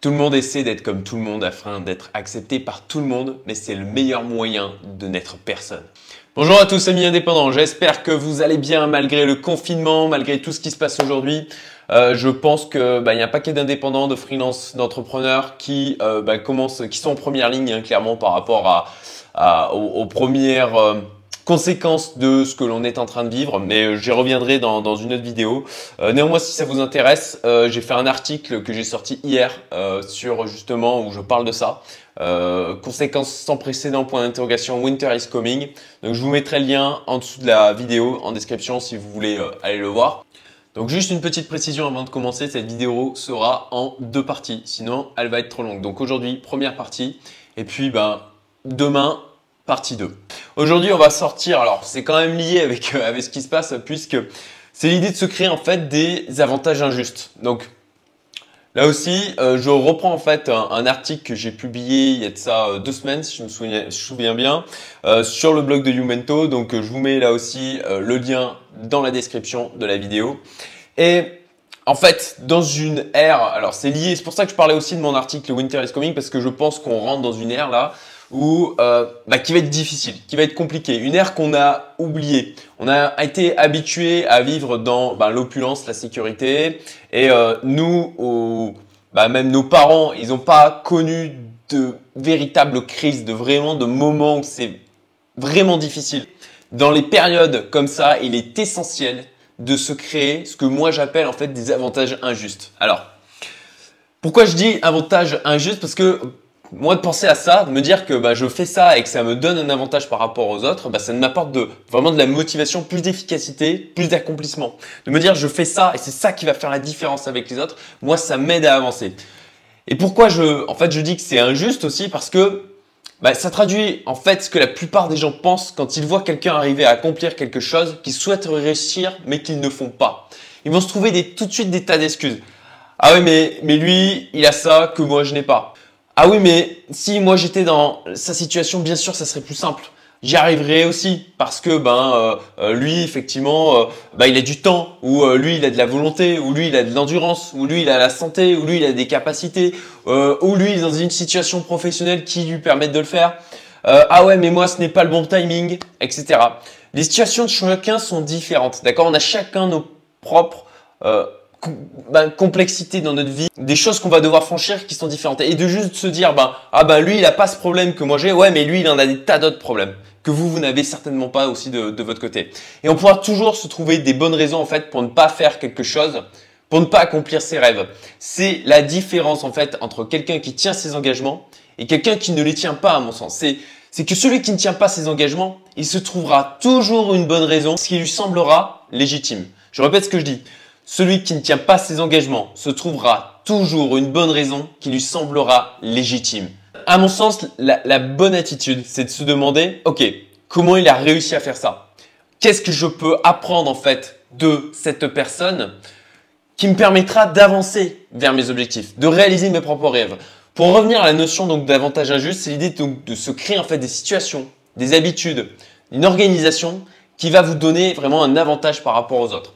Tout le monde essaie d'être comme tout le monde afin d'être accepté par tout le monde, mais c'est le meilleur moyen de n'être personne. Bonjour à tous amis indépendants, j'espère que vous allez bien malgré le confinement, malgré tout ce qui se passe aujourd'hui. Euh, je pense que bah, y a un paquet d'indépendants, de freelance, d'entrepreneurs qui euh, bah, commencent, qui sont en première ligne hein, clairement par rapport à, aux, premières euh, conséquences de ce que l'on est en train de vivre, mais euh, j'y reviendrai dans, une autre vidéo. Euh, néanmoins, si ça vous intéresse, euh, j'ai fait un article que j'ai sorti hier sur justement où je parle de ça. conséquences sans précédent, point d'interrogation, Winter is coming. Donc je vous mettrai le lien en dessous de la vidéo, en description si vous voulez aller le voir. Donc juste une petite précision avant de commencer, cette vidéo sera en deux parties, sinon elle va être trop longue. Donc aujourd'hui, première partie, et puis ben, demain, partie 2. Aujourd'hui, on va sortir, alors c'est quand même lié avec, euh, avec ce qui se passe, puisque c'est l'idée de se créer en fait des avantages injustes. Donc là aussi, euh, je reprends en fait un, article que j'ai publié il y a de ça euh, deux semaines, si je me souviens, souviens bien, sur le blog de Youmento. Donc je vous mets là aussi le lien dans la description de la vidéo. Et en fait, dans une ère, alors c'est lié, c'est pour ça que je parlais aussi de mon article Winter is Coming, parce que je pense qu'on rentre dans une ère là ou euh, bah, qui va être difficile, qui va être compliqué, une ère qu'on a oubliée. On a été habitué à vivre dans bah, l'opulence, la sécurité, et euh, nous, bah, même nos parents, ils n'ont pas connu de véritables crises, de vraiment de moments où c'est vraiment difficile. Dans les périodes comme ça, il est essentiel de se créer ce que moi j'appelle en fait des avantages injustes. Alors, pourquoi je dis avantages injustes? Parce que moi de penser à ça, de me dire que bah, je fais ça et que ça me donne un avantage par rapport aux autres, bah, ça m'apporte de, vraiment de la motivation, plus d'efficacité, plus d'accomplissement. De me dire je fais ça et c'est ça qui va faire la différence avec les autres, moi ça m'aide à avancer. Et pourquoi je, en fait, je dis que c'est injuste aussi parce que bah, ça traduit en fait ce que la plupart des gens pensent quand ils voient quelqu'un arriver à accomplir quelque chose qu'ils souhaitent réussir mais qu'ils ne font pas. Ils vont se trouver des, tout de suite des tas d'excuses. Ah oui mais, mais lui, il a ça que moi je n'ai pas. Ah oui, mais si moi j'étais dans sa situation, bien sûr, ça serait plus simple. J'y arriverais aussi parce que ben euh, euh, lui effectivement euh, ben, il a du temps ou lui il a de la volonté ou lui il a de l'endurance ou lui il a la santé ou lui il a des capacités ou lui il est dans une situation professionnelle qui lui permettent de le faire. ah ouais mais moi ce n'est pas le bon timing etc. Les situations de chacun sont différentes d'accord? On a chacun nos propres ben, complexité dans notre vie, des choses qu'on va devoir franchir qui sont différentes. Et de juste se dire, ben, ah ben lui, il a pas ce problème que moi j'ai, ouais, mais lui, il en a des tas d'autres problèmes que vous, vous n'avez certainement pas aussi de, de, votre côté. Et on pourra toujours se trouver des bonnes raisons, en fait, pour ne pas faire quelque chose, pour ne pas accomplir ses rêves. C'est la différence, en fait, entre quelqu'un qui tient ses engagements et quelqu'un qui ne les tient pas, à mon sens. C'est, c'est que celui qui ne tient pas ses engagements, il se trouvera toujours une bonne raison, ce qui lui semblera légitime. Je répète ce que je dis. Celui qui ne tient pas ses engagements se trouvera toujours une bonne raison qui lui semblera légitime. À mon sens, la, bonne attitude, c'est de se demander, ok, comment il a réussi à faire ça? Qu'est-ce que je peux apprendre en fait de cette personne qui me permettra d'avancer vers mes objectifs, de réaliser mes propres rêves? Pour revenir à la notion donc d'avantage injuste, c'est l'idée de se créer en fait des situations, des habitudes, une organisation qui va vous donner vraiment un avantage par rapport aux autres.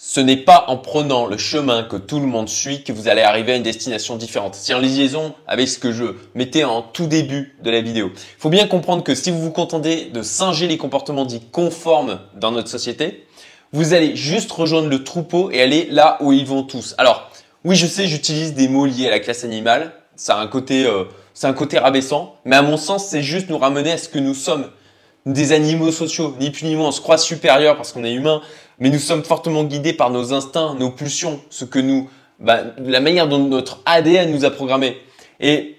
Ce n'est pas en prenant le chemin que tout le monde suit que vous allez arriver à une destination différente. C'est en liaison avec ce que je mettais en tout début de la vidéo. Il faut bien comprendre que si vous vous contentez de singer les comportements dits conformes dans notre société, vous allez juste rejoindre le troupeau et aller là où ils vont tous. Alors, oui, je sais, j'utilise des mots liés à la classe animale. Ça a un côté, euh, c'est un côté rabaissant, mais à mon sens, c'est juste nous ramener à ce que nous sommes des animaux sociaux, ni plus ni moins. On se croit supérieur parce qu'on est humain, mais nous sommes fortement guidés par nos instincts, nos pulsions, ce que nous, bah, la manière dont notre ADN nous a programmé. Et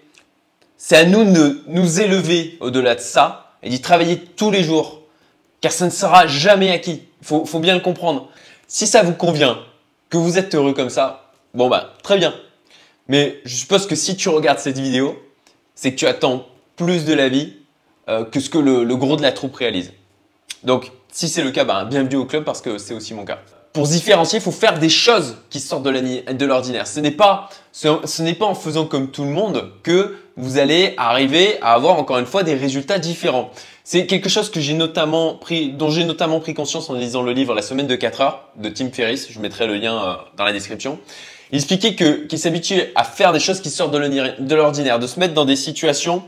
c'est à nous de nous élever au-delà de ça et d'y travailler tous les jours, car ça ne sera jamais acquis. Il faut, faut bien le comprendre. Si ça vous convient, que vous êtes heureux comme ça, bon bah très bien. Mais je suppose que si tu regardes cette vidéo, c'est que tu attends plus de la vie euh, que ce que le, le, gros de la troupe réalise. Donc si c'est le cas, ben, bienvenue au club parce que c'est aussi mon cas. Pour se différencier, il faut faire des choses qui sortent de l'ordinaire. Ce n'est pas, ce, n'est pas en faisant comme tout le monde que vous allez arriver à avoir encore une fois des résultats différents. C'est quelque chose que j'ai notamment pris, dont j'ai notamment pris conscience en lisant le livre La semaine de 4 heures de Tim Ferriss. Je mettrai le lien euh, dans la description. Il expliquait que qu'il s'habituait à faire des choses qui sortent de l'ordinaire, de se mettre dans des situations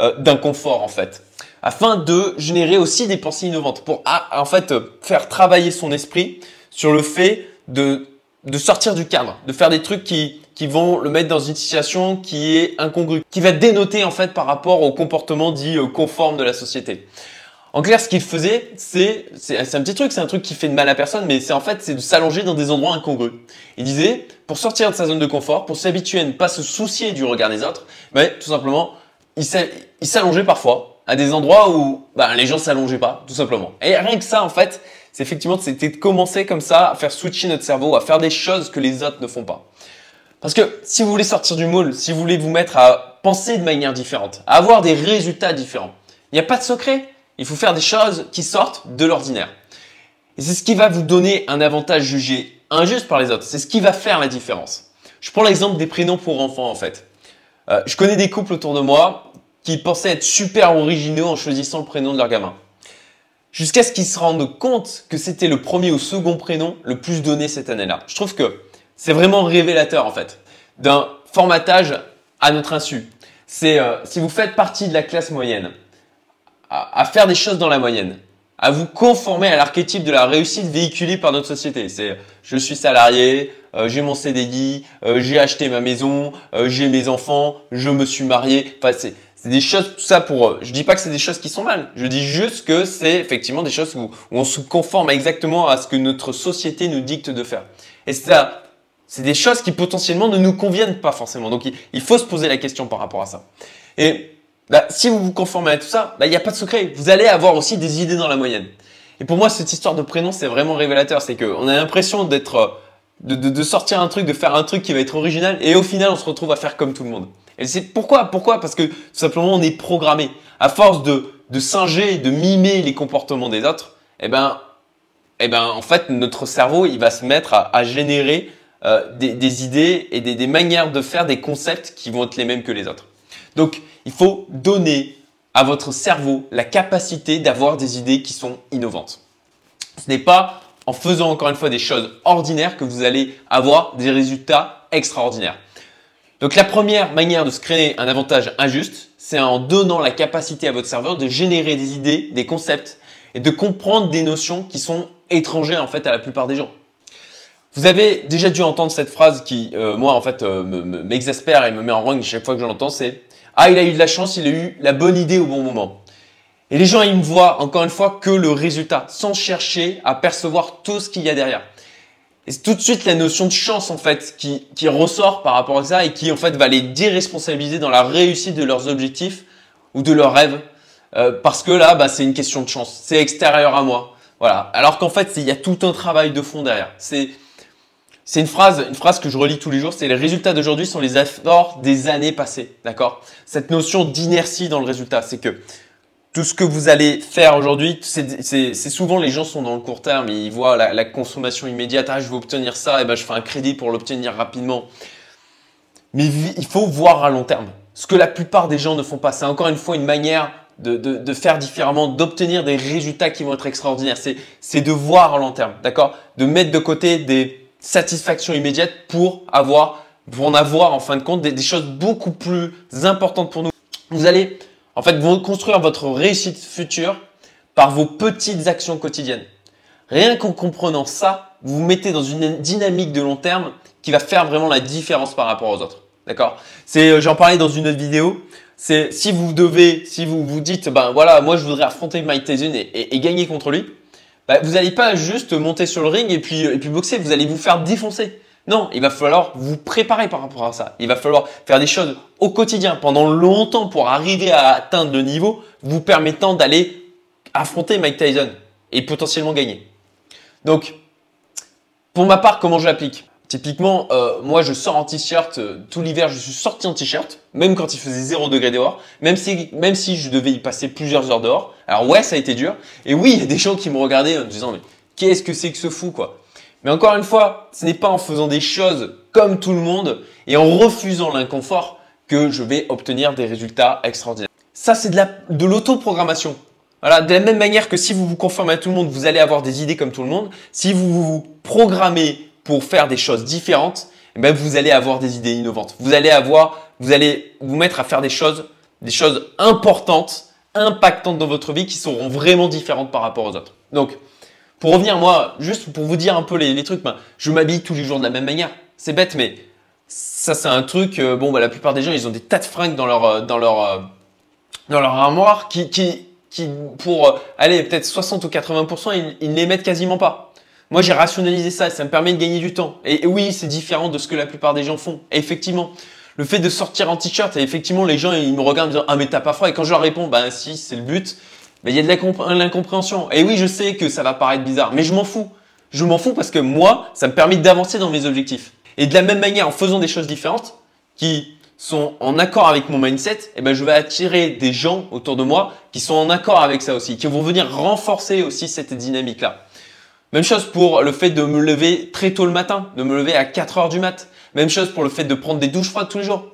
euh, d'inconfort en fait, afin de générer aussi des pensées innovantes pour en fait faire travailler son esprit sur le fait de de sortir du cadre, de faire des trucs qui qui vont le mettre dans une situation qui est incongrue, qui va dénoter en fait par rapport au comportement dit euh, conforme de la société. En clair, ce qu'il faisait, c'est, c'est, un petit truc, c'est un truc qui fait de mal à personne, mais c'est en fait, c'est de s'allonger dans des endroits incongrus. Il disait, pour sortir de sa zone de confort, pour s'habituer à ne pas se soucier du regard des autres, mais tout simplement, il s'allongeait parfois à des endroits où bah, les gens s'allongeaient pas, tout simplement. Et rien que ça, en fait, c'est effectivement, c'était de commencer comme ça à faire switcher notre cerveau, à faire des choses que les autres ne font pas. Parce que si vous voulez sortir du moule, si vous voulez vous mettre à penser de manière différente, à avoir des résultats différents, il n'y a pas de secret. Il faut faire des choses qui sortent de l'ordinaire. Et c'est ce qui va vous donner un avantage jugé injuste par les autres. C'est ce qui va faire la différence. Je prends l'exemple des prénoms pour enfants en fait. Euh, je connais des couples autour de moi qui pensaient être super originaux en choisissant le prénom de leur gamin. Jusqu'à ce qu'ils se rendent compte que c'était le premier ou second prénom le plus donné cette année-là. Je trouve que c'est vraiment révélateur en fait d'un formatage à notre insu. C'est euh, si vous faites partie de la classe moyenne, à, faire des choses dans la moyenne, à vous conformer à l'archétype de la réussite véhiculée par notre société. C'est je suis salarié, euh, j'ai mon CDI, euh, j'ai acheté ma maison, j'ai mes enfants, je me suis marié. Enfin, c'est c'est des choses, tout ça pour. Je dis pas que c'est des choses qui sont mal. Je dis juste que c'est effectivement des choses où, on se conforme exactement à ce que notre société nous dicte de faire. Et ça, c'est des choses qui potentiellement ne nous conviennent pas forcément. Donc il, faut se poser la question par rapport à ça. Et bah, si vous vous conformez à tout ça, bah, il n'y a pas de secret. Vous allez avoir aussi des idées dans la moyenne. Et pour moi, cette histoire de prénom, c'est vraiment révélateur. C'est qu'on a l'impression d'être, de, de, sortir un truc, de faire un truc qui va être original, et au final, on se retrouve à faire comme tout le monde. Et c'est pourquoi Pourquoi? Parce que tout simplement, on est programmé. À force de, de singer, de mimer les comportements des autres, eh ben, eh ben, en fait, notre cerveau, il va se mettre à, à générer euh, des, idées et des, manières de faire des concepts qui vont être les mêmes que les autres. Donc, il faut donner à votre cerveau la capacité d'avoir des idées qui sont innovantes. Ce n'est pas en faisant encore une fois des choses ordinaires que vous allez avoir des résultats extraordinaires. Donc la première manière de se créer un avantage injuste, c'est en donnant la capacité à votre cerveau de générer des idées, des concepts et de comprendre des notions qui sont étrangères en fait à la plupart des gens. Vous avez déjà dû entendre cette phrase qui, euh, moi, en fait, euh, m'exaspère et me met en rogne chaque fois que je l'entends, c'est « Ah, il a eu de la chance, il a eu la bonne idée au bon moment ». Et les gens, ils me voient, encore une fois, que le résultat, sans chercher à percevoir tout ce qu'il y a derrière. Et c'est tout de suite la notion de chance, en fait, qui, qui ressort par rapport à ça et qui, en fait, va les déresponsabiliser dans la réussite de leurs objectifs ou de leurs rêves. Euh, parce que là, bah, c'est une question de chance. C'est extérieur à moi. Voilà. Alors qu'en fait, il y a tout un travail de fond derrière. C'est c'est une phrase, une phrase que je relis tous les jours. C'est les résultats d'aujourd'hui sont les efforts des années passées. D'accord? Cette notion d'inertie dans le résultat, c'est que tout ce que vous allez faire aujourd'hui, c'est souvent les gens sont dans le court terme, ils voient la, consommation immédiate. Ah, je veux obtenir ça, et ben je fais un crédit pour l'obtenir rapidement. Mais il faut voir à long terme. Ce que la plupart des gens ne font pas. C'est encore une fois une manière de, faire différemment, d'obtenir des résultats qui vont être extraordinaires. C'est de voir à long terme, d'accord? De mettre de côté des satisfaction immédiate pour avoir, pour en avoir en fin de compte des, choses beaucoup plus importantes pour nous. Vous allez en fait vous construire votre réussite future par vos petites actions quotidiennes. Rien qu'en comprenant ça, vous vous mettez dans une dynamique de long terme qui va faire vraiment la différence par rapport aux autres. D'accord? C'est, euh, j'en parlais dans une autre vidéo. C'est si vous devez, si vous vous dites, ben voilà, moi je voudrais affronter Mike Tyson et gagner contre lui bah, vous n'allez pas juste monter sur le ring et puis, et puis boxer, vous allez vous faire défoncer. Non, il va falloir vous préparer par rapport à ça. Il va falloir faire des choses au quotidien pendant longtemps pour arriver à atteindre le niveau vous permettant d'aller affronter Mike Tyson et potentiellement gagner. Donc, pour ma part, comment je l'applique? Typiquement, euh, moi je sors en t-shirt euh, tout l'hiver, je suis sorti en t-shirt, même quand il faisait 0 degré dehors, même si, même si je devais y passer plusieurs heures dehors. Alors ouais, ça a été dur. Et oui, il y a des gens qui me regardaient en me disant mais qu'est-ce que c'est que ce fou quoi? Mais encore une fois, ce n'est pas en faisant des choses comme tout le monde et en refusant l'inconfort que je vais obtenir des résultats extraordinaires. Ça c'est de la de l'autoprogrammation. Voilà, de la même manière que si vous vous conformez à tout le monde, vous allez avoir des idées comme tout le monde. Si vous vous programmez pour faire des choses différentes, eh ben vous allez avoir des idées innovantes. Vous allez avoir, vous allez vous mettre à faire des choses, des choses importantes, impactantes dans votre vie qui seront vraiment différentes par rapport aux autres. Donc, pour revenir, moi, juste pour vous dire un peu les, trucs, ben, je m'habille tous les jours de la même manière. C'est bête, mais ça, c'est un truc. Euh, bon, bah, la plupart des gens, ils ont des tas de fringues dans leur, euh, dans leur, euh, dans leur armoire qui, qui, qui pour aller peut-être 60 ou 80%, ils, ils les mettent quasiment pas. Moi, j'ai rationalisé ça, ça me permet de gagner du temps. Et oui, c'est différent de ce que la plupart des gens font. effectivement, le fait de sortir en t-shirt, et effectivement, les gens, ils me regardent en disant Ah, mais t'as pas froid. Et quand je leur réponds Bah, si, c'est le but, il y a de l'incompréhension. Et oui, je sais que ça va paraître bizarre, mais je m'en fous. Je m'en fous parce que moi, ça me permet d'avancer dans mes objectifs. Et de la même manière, en faisant des choses différentes, qui sont en accord avec mon mindset, eh ben, je vais attirer des gens autour de moi qui sont en accord avec ça aussi, qui vont venir renforcer aussi cette dynamique-là. Même chose pour le fait de me lever très tôt le matin, de me lever à 4 heures du mat. Même chose pour le fait de prendre des douches froides tous les jours.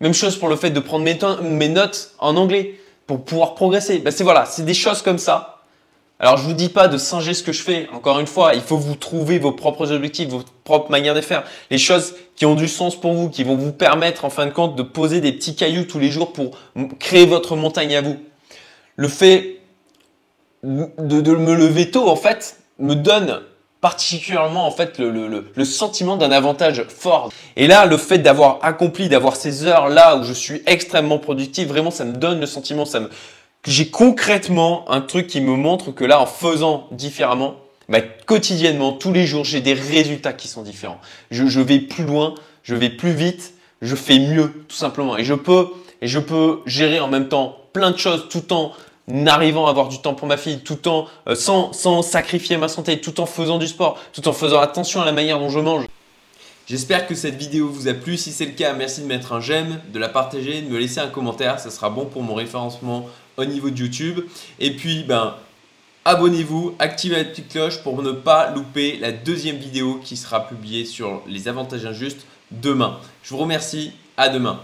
Même chose pour le fait de prendre mes, notes en anglais pour pouvoir progresser. Ben c'est voilà, c'est des choses comme ça. Alors je vous dis pas de singer ce que je fais. Encore une fois, il faut vous trouver vos propres objectifs, vos propres manières de faire, les choses qui ont du sens pour vous, qui vont vous permettre en fin de compte de poser des petits cailloux tous les jours pour créer votre montagne à vous. Le fait de, de me lever tôt, en fait, me donne particulièrement en fait le, le, le sentiment d'un avantage fort. Et là, le fait d'avoir accompli, d'avoir ces heures là où je suis extrêmement productif, vraiment, ça me donne le sentiment, ça me, j'ai concrètement un truc qui me montre que là, en faisant différemment, bah, quotidiennement, tous les jours, j'ai des résultats qui sont différents. Je, je vais plus loin, je vais plus vite, je fais mieux, tout simplement. Et je peux, et je peux gérer en même temps plein de choses tout en n'arrivant à avoir du temps pour ma fille, tout en euh, sans, sans sacrifier ma santé, tout en faisant du sport, tout en faisant attention à la manière dont je mange. J'espère que cette vidéo vous a plu. Si c'est le cas, merci de mettre un j'aime, de la partager, de me laisser un commentaire. Ça sera bon pour mon référencement au niveau de YouTube. Et puis, ben, abonnez-vous, activez la petite cloche pour ne pas louper la deuxième vidéo qui sera publiée sur les avantages injustes demain. Je vous remercie. À demain.